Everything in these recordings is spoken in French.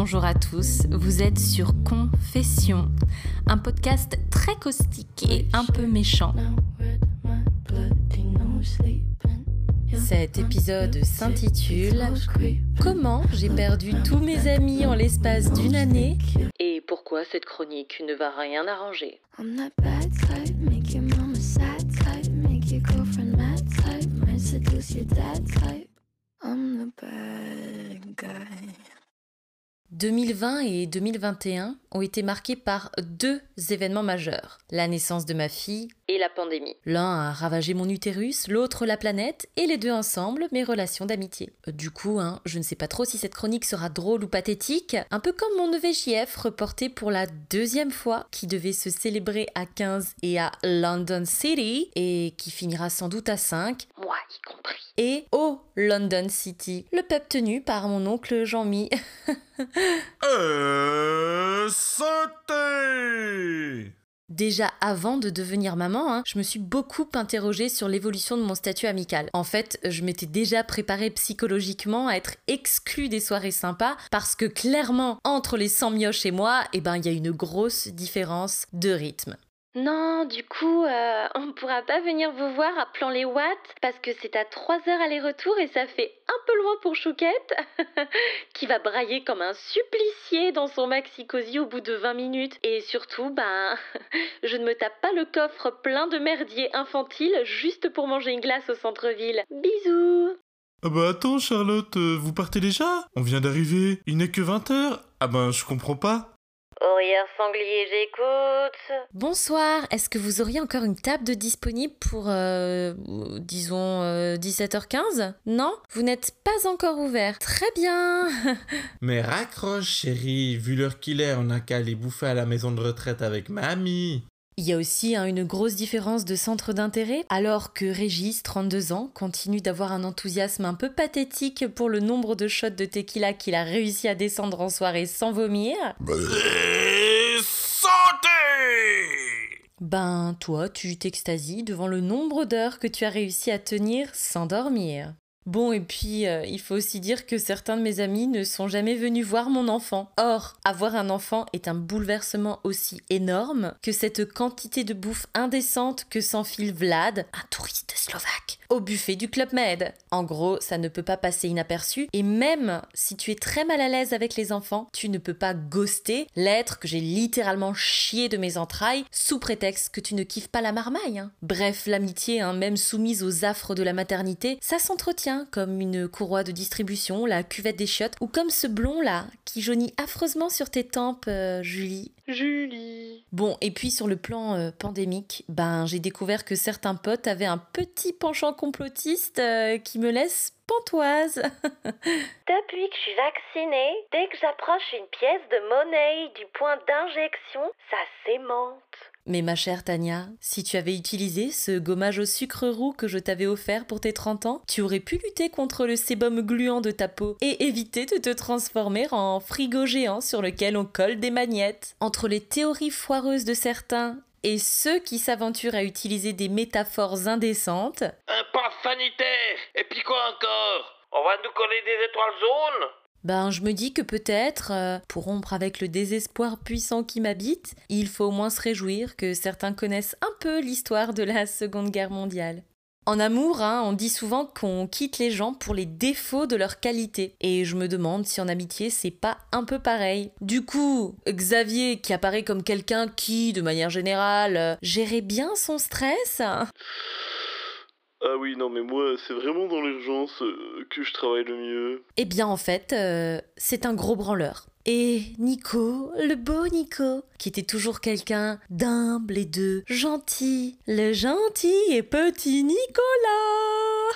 bonjour à tous. Vous êtes sur Confession, un podcast très caustique et un peu méchant. Cet épisode s'intitule Comment j'ai perdu tous mes amis en l'espace d'une année et pourquoi cette chronique ne va rien arranger. 2020 et 2021 ont été marqués par deux événements majeurs. La naissance de ma fille et la pandémie. L'un a ravagé mon utérus, l'autre la planète, et les deux ensemble mes relations d'amitié. Du coup, hein, je ne sais pas trop si cette chronique sera drôle ou pathétique, un peu comme mon EVJF reporté pour la deuxième fois, qui devait se célébrer à 15 et à London City, et qui finira sans doute à 5, moi y compris. Et au London City, le peuple tenu par mon oncle Jean-Mi. Euh, Déjà avant de devenir maman, hein, je me suis beaucoup interrogée sur l'évolution de mon statut amical. En fait, je m'étais déjà préparée psychologiquement à être exclue des soirées sympas parce que clairement, entre les 100 mioches et moi, eh ben, il y a une grosse différence de rythme. Non, du coup, euh, on ne pourra pas venir vous voir à Plan les Watts parce que c'est à 3 heures aller-retour et ça fait un peu loin pour Chouquette qui va brailler comme un supplicié dans son maxi cosy au bout de 20 minutes. Et surtout, ben, je ne me tape pas le coffre plein de merdier infantile juste pour manger une glace au centre-ville. Bisous Ah bah attends Charlotte, euh, vous partez déjà? On vient d'arriver, il n'est que 20h Ah ben je comprends pas. Aurière sanglier, j'écoute. Bonsoir, est-ce que vous auriez encore une table de disponible pour, euh, disons, 17h15 euh, Non? Vous n'êtes pas encore ouvert. Très bien. Mais raccroche, chérie, vu l'heure qu'il est, on a qu'à aller bouffer à la maison de retraite avec mamie. Il y a aussi hein, une grosse différence de centre d'intérêt, alors que Régis, 32 ans, continue d'avoir un enthousiasme un peu pathétique pour le nombre de shots de tequila qu'il a réussi à descendre en soirée sans vomir. Ben, toi, tu t'extasies devant le nombre d'heures que tu as réussi à tenir sans dormir. Bon, et puis, euh, il faut aussi dire que certains de mes amis ne sont jamais venus voir mon enfant. Or, avoir un enfant est un bouleversement aussi énorme que cette quantité de bouffe indécente que s'enfile Vlad, un touriste slovaque, au buffet du Club Med. En gros, ça ne peut pas passer inaperçu, et même si tu es très mal à l'aise avec les enfants, tu ne peux pas ghoster l'être que j'ai littéralement chié de mes entrailles sous prétexte que tu ne kiffes pas la marmaille. Hein. Bref, l'amitié, hein, même soumise aux affres de la maternité, ça s'entretient comme une courroie de distribution, la cuvette des chiottes, ou comme ce blond là, qui jaunit affreusement sur tes tempes, euh, Julie. Julie. Bon, et puis sur le plan euh, pandémique, ben j'ai découvert que certains potes avaient un petit penchant complotiste euh, qui me laisse pantoise. Depuis que je suis vaccinée, dès que j'approche une pièce de monnaie du point d'injection, ça s'aimante. Mais ma chère Tania, si tu avais utilisé ce gommage au sucre roux que je t'avais offert pour tes 30 ans, tu aurais pu lutter contre le sébum gluant de ta peau et éviter de te transformer en frigo géant sur lequel on colle des magnettes. Entre les théories foireuses de certains et ceux qui s'aventurent à utiliser des métaphores indécentes. Un pass sanitaire Et puis quoi encore? On va nous coller des étoiles jaunes? Ben, je me dis que peut-être, euh, pour rompre avec le désespoir puissant qui m'habite, il faut au moins se réjouir que certains connaissent un peu l'histoire de la Seconde Guerre mondiale. En amour, hein, on dit souvent qu'on quitte les gens pour les défauts de leur qualité. Et je me demande si en amitié, c'est pas un peu pareil. Du coup, Xavier, qui apparaît comme quelqu'un qui, de manière générale, euh, gérait bien son stress. Ah oui, non, mais moi, c'est vraiment dans l'urgence euh, que je travaille le mieux. Eh bien, en fait, euh, c'est un gros branleur. Et Nico, le beau Nico, qui était toujours quelqu'un d'humble et de gentil, le gentil et petit Nicolas.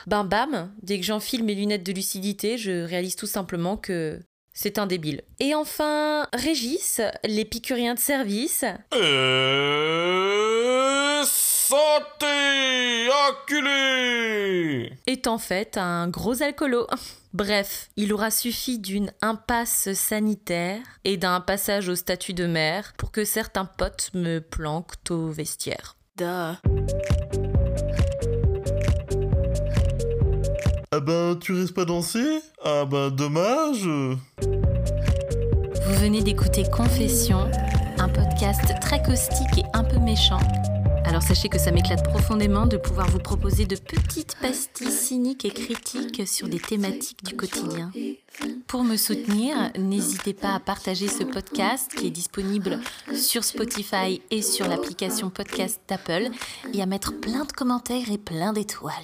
Bam bam, dès que j'enfile mes lunettes de lucidité, je réalise tout simplement que c'est un débile. Et enfin, Régis, l'épicurien de service. Euh... Santé Acculé Est en fait un gros alcoolo. Bref, il aura suffi d'une impasse sanitaire et d'un passage au statut de maire pour que certains potes me planquent au vestiaire. Duh. Ah ben, tu restes pas danser? Ah ben, dommage Vous venez d'écouter Confession, un podcast très caustique et un peu méchant. Alors sachez que ça m'éclate profondément de pouvoir vous proposer de petites pastilles cyniques et critiques sur des thématiques du quotidien. Pour me soutenir, n'hésitez pas à partager ce podcast qui est disponible sur Spotify et sur l'application podcast d'Apple et à mettre plein de commentaires et plein d'étoiles.